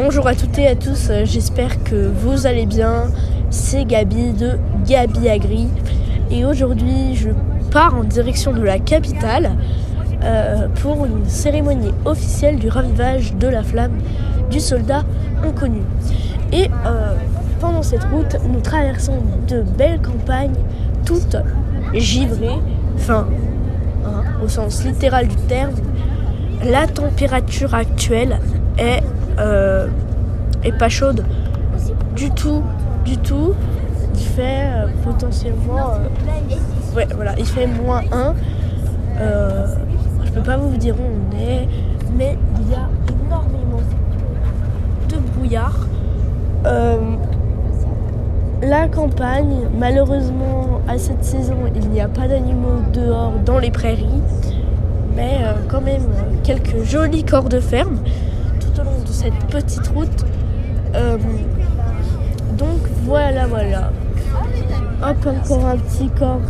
Bonjour à toutes et à tous, euh, j'espère que vous allez bien. C'est Gabi de Gabi Agri et aujourd'hui je pars en direction de la capitale euh, pour une cérémonie officielle du ravivage de la flamme du soldat inconnu. Et euh, pendant cette route, nous traversons de belles campagnes, toutes givrées, enfin, hein, au sens littéral du terme. La température actuelle est, euh, est pas chaude du tout, du tout. Il fait euh, potentiellement, euh, ouais, voilà, il fait moins 1. je peux pas vous dire où on est, mais il y a énormément de brouillard. la campagne, malheureusement, à cette saison, il n'y a pas d'animaux dehors dans les prairies mais euh, quand même euh, quelques jolis corps de ferme de cette petite route. Euh, donc voilà, voilà. Hop, encore un petit corps